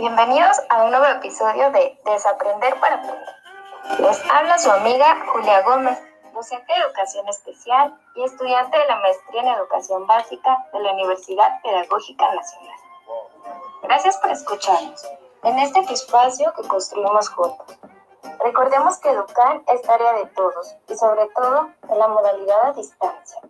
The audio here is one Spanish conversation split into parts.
Bienvenidos a un nuevo episodio de Desaprender para Aprender. Les habla su amiga Julia Gómez, docente de Educación Especial y estudiante de la Maestría en Educación Básica de la Universidad Pedagógica Nacional. Gracias por escucharnos en este espacio que construimos juntos. Recordemos que educar es tarea de todos y sobre todo en la modalidad a distancia.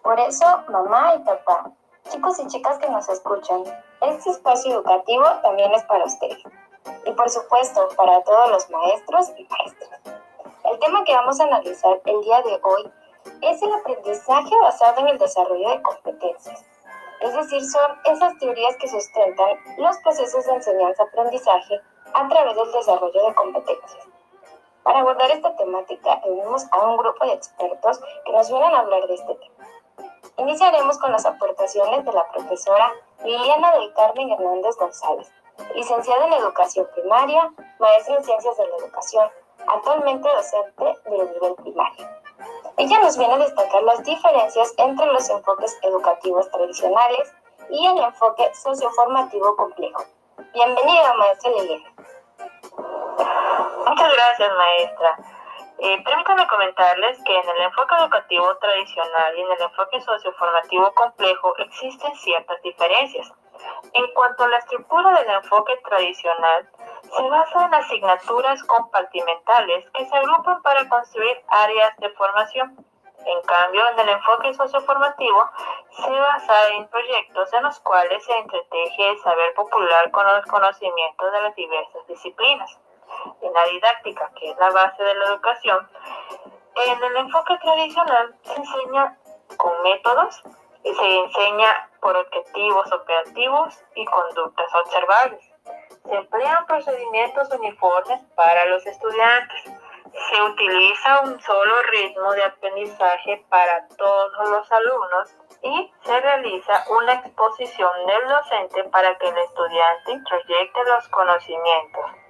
Por eso, mamá y papá, chicos y chicas que nos escuchan, este espacio educativo también es para ustedes. Y por supuesto, para todos los maestros y maestras. El tema que vamos a analizar el día de hoy es el aprendizaje basado en el desarrollo de competencias. Es decir, son esas teorías que sustentan los procesos de enseñanza-aprendizaje a través del desarrollo de competencias. Para abordar esta temática, tenemos a un grupo de expertos que nos vienen a hablar de este tema. Iniciaremos con las aportaciones de la profesora Liliana del Carmen Hernández González, licenciada en Educación Primaria, maestra en Ciencias de la Educación, actualmente docente del nivel primario. Ella nos viene a destacar las diferencias entre los enfoques educativos tradicionales y el enfoque socioformativo complejo. Bienvenida, maestra Liliana. Muchas gracias, maestra. Eh, permítanme comentarles que en el enfoque educativo tradicional y en el enfoque socioformativo complejo existen ciertas diferencias. En cuanto a la estructura del enfoque tradicional, se basa en asignaturas compartimentales que se agrupan para construir áreas de formación. En cambio, en el enfoque socioformativo se basa en proyectos en los cuales se entreteje el saber popular con los conocimientos de las diversas disciplinas en la didáctica, que es la base de la educación, en el enfoque tradicional se enseña con métodos y se enseña por objetivos operativos y conductas observables. Se emplean procedimientos uniformes para los estudiantes. Se utiliza un solo ritmo de aprendizaje para todos los alumnos y se realiza una exposición del docente para que el estudiante introyecte los conocimientos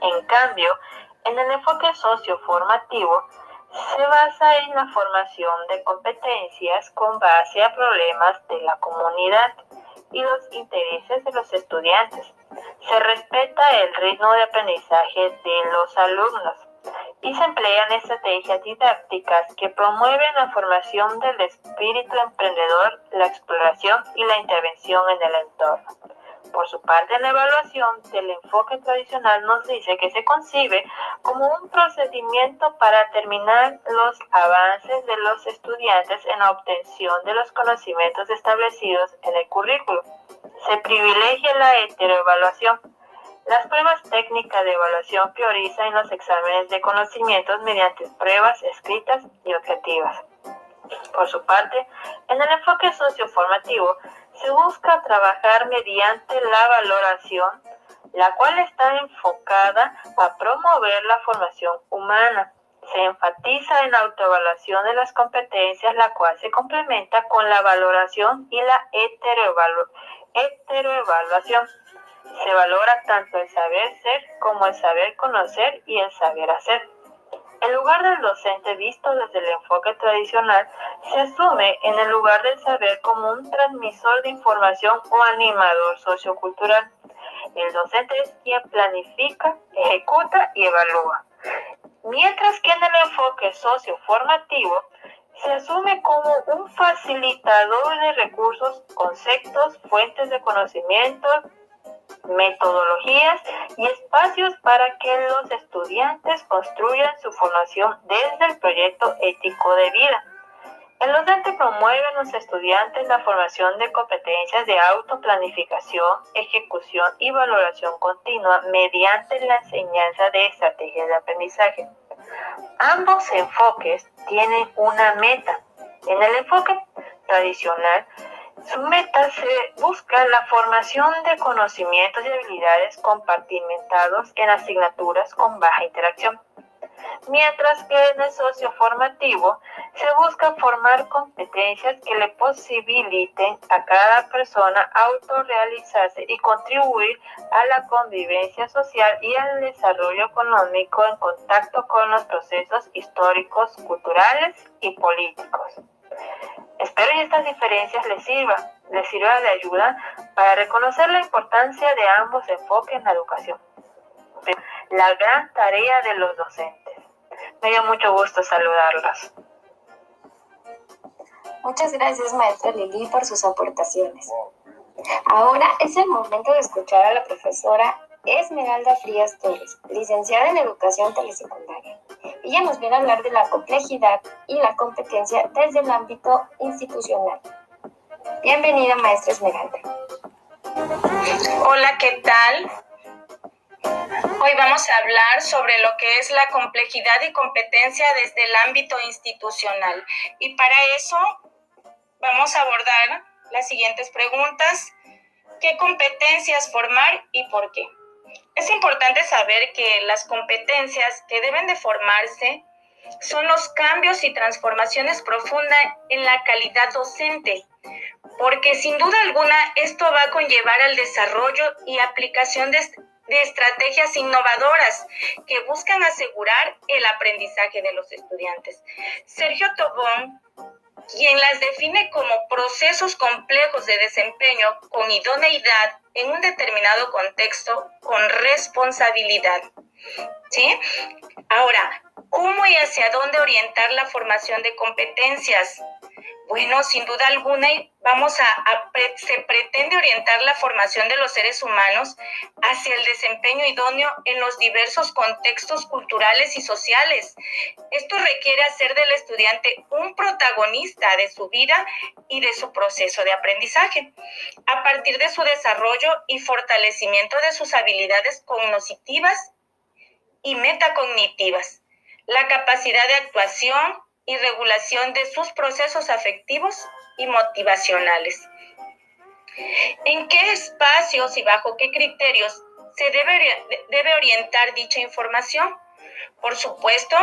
en cambio, en el enfoque socioformativo se basa en la formación de competencias con base a problemas de la comunidad y los intereses de los estudiantes. Se respeta el ritmo de aprendizaje de los alumnos y se emplean estrategias didácticas que promueven la formación del espíritu emprendedor, la exploración y la intervención en el entorno. Por su parte, la evaluación del enfoque tradicional nos dice que se concibe como un procedimiento para determinar los avances de los estudiantes en la obtención de los conocimientos establecidos en el currículo. Se privilegia la heteroevaluación. Las pruebas técnicas de evaluación priorizan los exámenes de conocimientos mediante pruebas escritas y objetivas. Por su parte, en el enfoque socioformativo se busca trabajar mediante la valoración, la cual está enfocada a promover la formación humana. Se enfatiza en la autoevaluación de las competencias, la cual se complementa con la valoración y la heteroevaluación. Se valora tanto el saber ser como el saber conocer y el saber hacer. En lugar del docente visto desde el enfoque tradicional, se asume en el lugar del saber como un transmisor de información o animador sociocultural. El docente es quien planifica, ejecuta y evalúa. Mientras que en el enfoque socioformativo se asume como un facilitador de recursos, conceptos, fuentes de conocimiento, metodologías y espacios para que los estudiantes construyan su formación desde el proyecto ético de vida. El docente promueve a los estudiantes la formación de competencias de autoplanificación, ejecución y valoración continua mediante la enseñanza de estrategias de aprendizaje. Ambos enfoques tienen una meta. En el enfoque tradicional, su meta se busca la formación de conocimientos y habilidades compartimentados en asignaturas con baja interacción, mientras que en el socio formativo se busca formar competencias que le posibiliten a cada persona autorrealizarse y contribuir a la convivencia social y al desarrollo económico en contacto con los procesos históricos, culturales y políticos. Espero que estas diferencias les sirvan, les sirva de ayuda para reconocer la importancia de ambos enfoques en la educación. La gran tarea de los docentes. Me dio mucho gusto saludarlos. Muchas gracias, maestra Lili, por sus aportaciones. Ahora es el momento de escuchar a la profesora Esmeralda Frías Torres, licenciada en Educación Telesecundaria. Ella nos viene a hablar de la complejidad y la competencia desde el ámbito institucional. Bienvenida, maestra Esmeralda. Hola, ¿qué tal? Hoy vamos a hablar sobre lo que es la complejidad y competencia desde el ámbito institucional. Y para eso vamos a abordar las siguientes preguntas. ¿Qué competencias formar y por qué? Es importante saber que las competencias que deben de formarse son los cambios y transformaciones profundas en la calidad docente, porque sin duda alguna esto va a conllevar al desarrollo y aplicación de, de estrategias innovadoras que buscan asegurar el aprendizaje de los estudiantes. Sergio Tobón quien las define como procesos complejos de desempeño con idoneidad en un determinado contexto con responsabilidad. ¿Sí? Ahora, ¿cómo y hacia dónde orientar la formación de competencias? Bueno, sin duda alguna, vamos a, se pretende orientar la formación de los seres humanos hacia el desempeño idóneo en los diversos contextos culturales y sociales. Esto requiere hacer del estudiante un protagonista de su vida y de su proceso de aprendizaje, a partir de su desarrollo y fortalecimiento de sus habilidades cognitivas y metacognitivas, la capacidad de actuación, y regulación de sus procesos afectivos y motivacionales. ¿En qué espacios y bajo qué criterios se debe, orientar dicha información? Por supuesto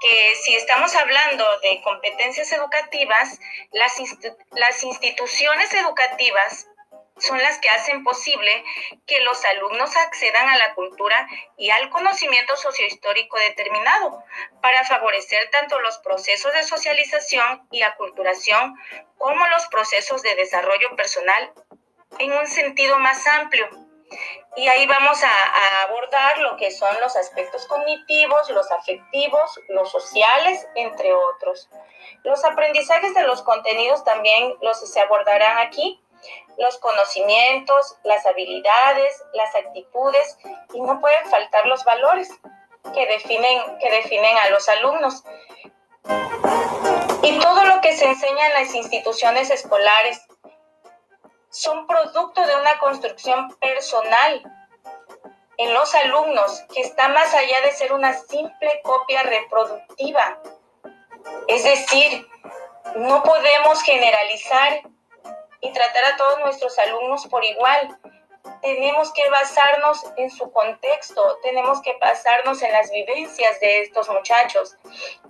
que si estamos hablando de competencias educativas, las instituciones educativas son las que hacen posible que los alumnos accedan a la cultura y al conocimiento sociohistórico determinado para favorecer tanto los procesos de socialización y aculturación como los procesos de desarrollo personal en un sentido más amplio. Y ahí vamos a, abordar lo que son los aspectos cognitivos, los afectivos, los sociales, entre otros. Los aprendizajes de los contenidos también los se abordarán aquí los conocimientos, las habilidades, las actitudes y no pueden faltar los valores que definen, que definen a los alumnos. Y todo lo que se enseña en las instituciones escolares son producto de una construcción personal en los alumnos que está más allá de ser una simple copia reproductiva. Es decir, no podemos generalizar y tratar a todos nuestros alumnos por igual. Tenemos que basarnos en su contexto, tenemos que basarnos en las vivencias de estos muchachos.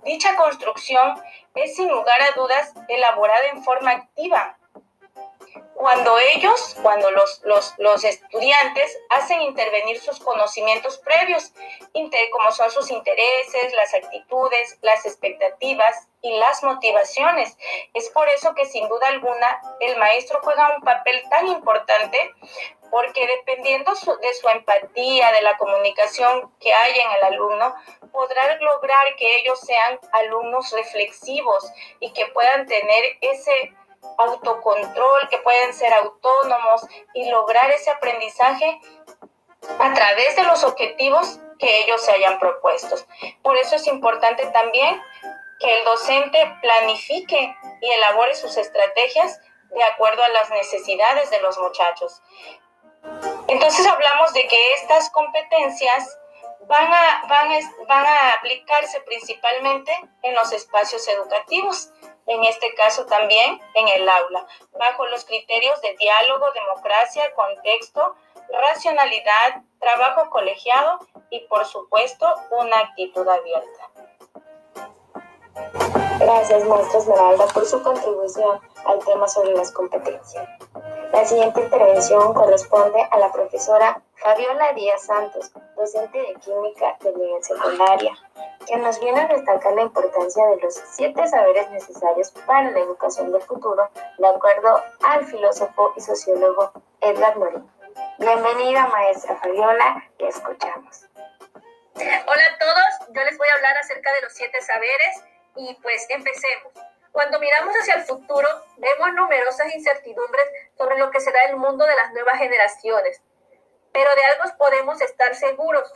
Dicha construcción es sin lugar a dudas elaborada en forma activa, cuando ellos, cuando los, los, estudiantes hacen intervenir sus conocimientos previos, como son sus intereses, las actitudes, las expectativas y las motivaciones. Es por eso que sin duda alguna el maestro juega un papel tan importante porque dependiendo de su empatía, de la comunicación que hay en el alumno, podrá lograr que ellos sean alumnos reflexivos y que puedan tener ese autocontrol, que pueden ser autónomos y lograr ese aprendizaje a través de los objetivos que ellos se hayan propuesto. Por eso es importante también que el docente planifique y elabore sus estrategias de acuerdo a las necesidades de los muchachos. Entonces hablamos de que estas competencias van a, van, van a aplicarse principalmente en los espacios educativos en este caso también en el aula, bajo los criterios de diálogo, democracia, contexto, racionalidad, trabajo colegiado y por supuesto una actitud abierta. Gracias, maestra Esmeralda, por su contribución al tema sobre las competencias. La siguiente intervención corresponde a la profesora Fabiola Díaz Santos, docente de química de nivel secundaria, que nos viene a destacar la importancia de los siete saberes necesarios para la educación del futuro, de acuerdo al filósofo y sociólogo Edgar Morin. Bienvenida, maestra Fabiola, te escuchamos. Hola a todos, yo les voy a hablar acerca de los siete saberes y pues empecemos. Cuando miramos hacia el futuro, vemos numerosas incertidumbres sobre lo que será el mundo de las nuevas generaciones. Pero de algo podemos estar seguros.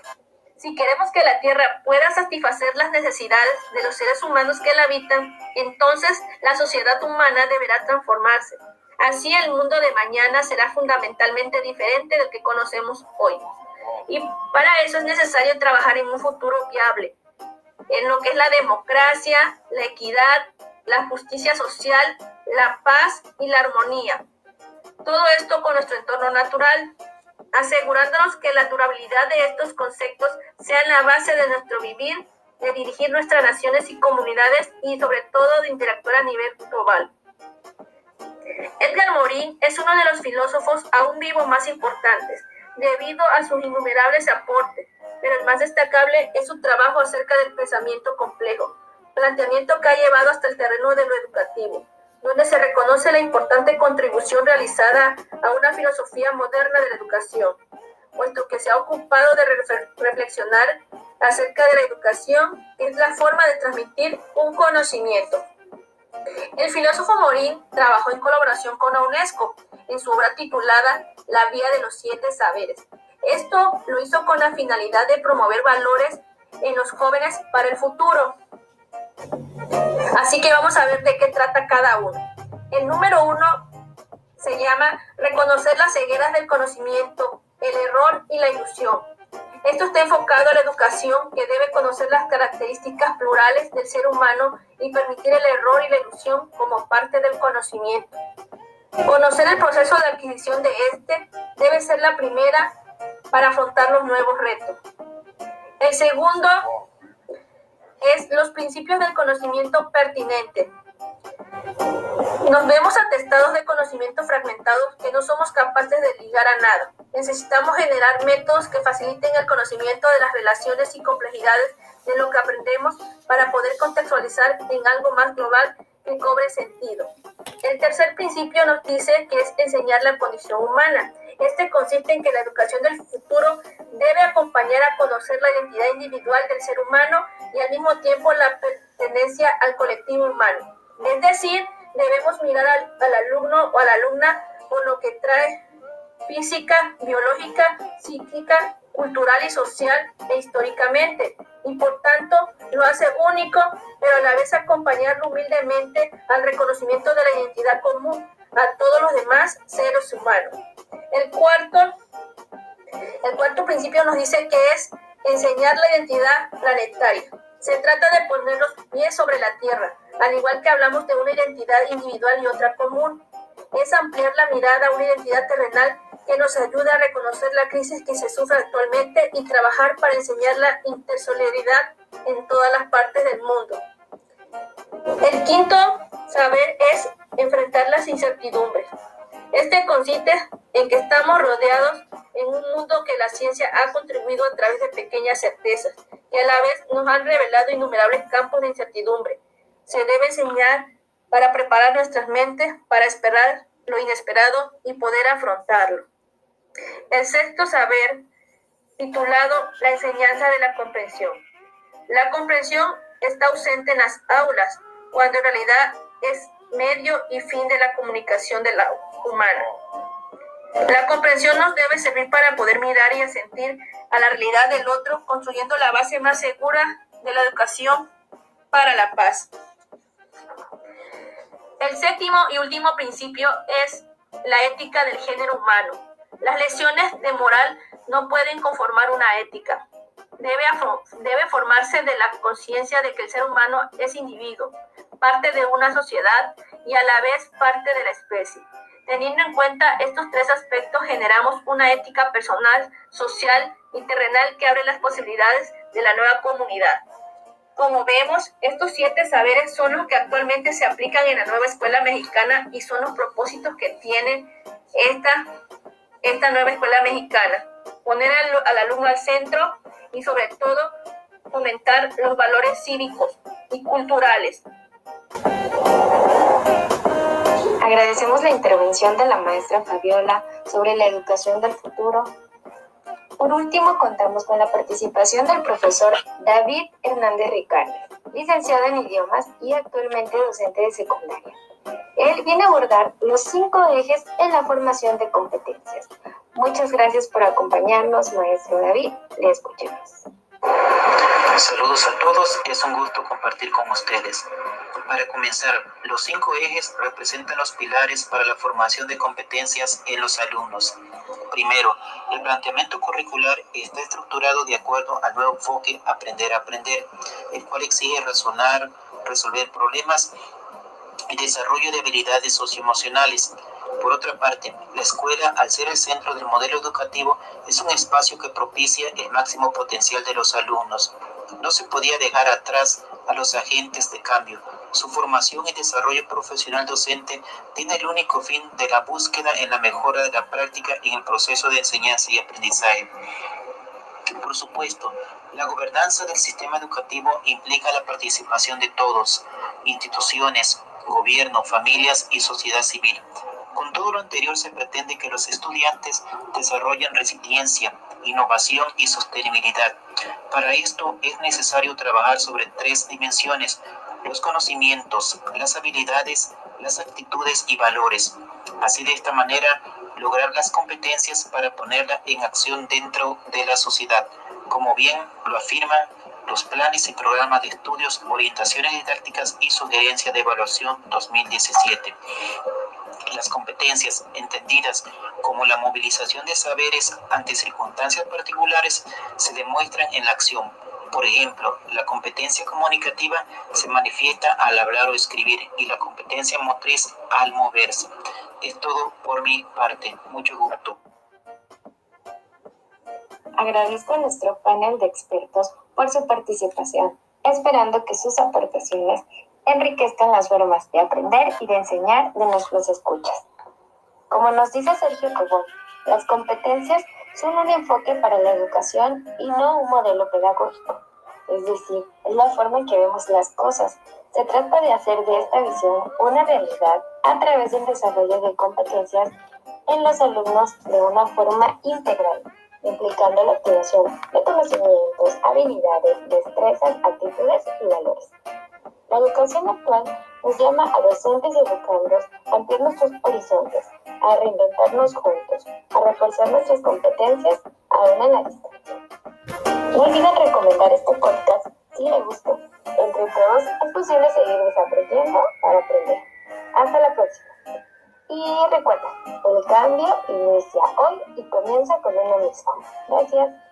Si queremos que la Tierra pueda satisfacer las necesidades de los seres humanos que la habitan, entonces la sociedad humana deberá transformarse. Así el mundo de mañana será fundamentalmente diferente del que conocemos hoy. Y para eso es necesario trabajar en un futuro viable, en lo que es la democracia, la equidad, la justicia social, la paz y la armonía. Todo esto con nuestro entorno natural, asegurándonos que la durabilidad de estos conceptos sea la base de nuestro vivir, de dirigir nuestras naciones y comunidades y sobre todo de interactuar a nivel global. Edgar Morin es uno de los filósofos aún vivos más importantes, debido a sus innumerables aportes, pero el más destacable es su trabajo acerca del pensamiento complejo, planteamiento que ha llevado hasta el terreno de lo educativo, donde se reconoce la importante contribución realizada a una filosofía moderna de la educación, puesto que se ha ocupado de reflexionar acerca de la educación, que es la forma de transmitir un conocimiento. El filósofo Morín trabajó en colaboración con la UNESCO en su obra titulada La Vía de los Siete Saberes. Esto lo hizo con la finalidad de promover valores en los jóvenes para el futuro, Así que vamos a ver de qué trata cada uno. El número uno se llama reconocer las cegueras del conocimiento, el error y la ilusión. Esto está enfocado a la educación que debe conocer las características plurales del ser humano y permitir el error y la ilusión como parte del conocimiento. Conocer el proceso de adquisición de este debe ser la primera para afrontar los nuevos retos. El segundo es los principios del conocimiento pertinente. Nos vemos atestados de conocimiento fragmentados que no somos capaces de ligar a nada. Necesitamos generar métodos que faciliten el conocimiento de las relaciones y complejidades de lo que aprendemos para poder contextualizar en algo más global que cobre sentido. El tercer principio nos dice que es enseñar la condición humana. Este consiste en que la educación del futuro debe acompañar a conocer la identidad individual del ser humano y al mismo tiempo la pertenencia al colectivo humano. Es decir, debemos mirar al, alumno o a la alumna por lo que trae física, biológica, psíquica, cultural y social e históricamente, y por tanto lo hace único, pero a la vez acompañarlo humildemente al reconocimiento de la identidad común a todos los demás seres humanos. El cuarto, el cuarto principio nos dice que es enseñar la identidad planetaria. Se trata de poner los pies sobre la tierra, al igual que hablamos de una identidad individual y otra común. Es ampliar la mirada a una identidad terrenal que nos ayuda a reconocer la crisis que se sufre actualmente y trabajar para enseñar la intersolidaridad en todas las partes del mundo. El quinto saber es enfrentar las incertidumbres. Este consiste en que estamos rodeados en un mundo que la ciencia ha contribuido a través de pequeñas certezas y a la vez nos han revelado innumerables campos de incertidumbre. Se debe enseñar para preparar nuestras mentes para esperar lo inesperado y poder afrontarlo. El sexto saber, titulado La enseñanza de la comprensión. La comprensión está ausente en las aulas, cuando en realidad es medio y fin de la comunicación de la humana. La comprensión nos debe servir para poder mirar y sentir a la realidad del otro, construyendo la base más segura de la educación para la paz. El séptimo y último principio es la ética del género humano. Las lesiones de moral no pueden conformar una ética. Debe, debe formarse de la conciencia de que el ser humano es individuo, parte de una sociedad y a la vez parte de la especie. Teniendo en cuenta estos tres aspectos, generamos una ética personal, social y terrenal que abre las posibilidades de la nueva comunidad. Como vemos, estos siete saberes son los que actualmente se aplican en la nueva escuela mexicana y son los propósitos que tienen esta, esta nueva escuela mexicana, poner al, al alumno al centro y sobre todo fomentar los valores cívicos y culturales. Agradecemos la intervención de la maestra Fabiola sobre la educación del futuro. Por último, contamos con la participación del profesor David Hernández Ricardo, licenciado en idiomas y actualmente docente de secundaria. Él viene a abordar los cinco ejes en la formación de competencias. Muchas gracias por acompañarnos, maestro David. Le escuchamos. Saludos a todos, es un gusto compartir con ustedes. Para comenzar, los cinco ejes representan los pilares para la formación de competencias en los alumnos. Primero, el planteamiento curricular está estructurado de acuerdo al nuevo enfoque Aprender a Aprender, el cual exige razonar, resolver problemas y desarrollo de habilidades socioemocionales. Por otra parte, la escuela, al ser el centro del modelo educativo, es un espacio que propicia el máximo potencial de los alumnos. No se podía dejar atrás a los agentes de cambio. Su formación y desarrollo profesional docente tiene el único fin de la búsqueda en la mejora de la práctica en el proceso de enseñanza y aprendizaje. Por supuesto, la gobernanza del sistema educativo implica la participación de todos, instituciones, gobierno, familias y sociedad civil. Con todo lo anterior se pretende que los estudiantes desarrollen resiliencia, innovación y sostenibilidad. Para esto es necesario trabajar sobre tres dimensiones, los conocimientos, las habilidades, las actitudes y valores. Así de esta manera lograr las competencias para ponerla en acción dentro de la sociedad, como bien lo afirma los planes y programas de estudios, orientaciones didácticas y sugerencia de evaluación 2017. Las competencias entendidas como la movilización de saberes ante circunstancias particulares se demuestran en la acción. Por ejemplo, la competencia comunicativa se manifiesta al hablar o escribir y la competencia motriz al moverse. Es todo por mi parte. Mucho gusto. Agradezco a nuestro panel de expertos por su participación, esperando que sus aportaciones enriquezcan las formas de aprender y de enseñar de nuestros escuchas. Como nos dice Sergio Cobón, las competencias son un enfoque para la educación y no un modelo pedagógico. Es decir, es la forma en que vemos las cosas. Se trata de hacer de esta visión una realidad a través del desarrollo de competencias en los alumnos de una forma integral, implicando la activación de conocimientos, habilidades, destrezas, actitudes y valores. La educación actual nos llama a docentes y educandos a ampliar nuestros horizontes, a reinventarnos juntos, a reforzar nuestras competencias aún en la distancia. No olviden recomendar este podcast si les gustó. Entre todos es posible seguir desaprendiendo para aprender. Hasta la próxima. Y recuerda, el cambio inicia hoy y comienza con uno mismo. Gracias.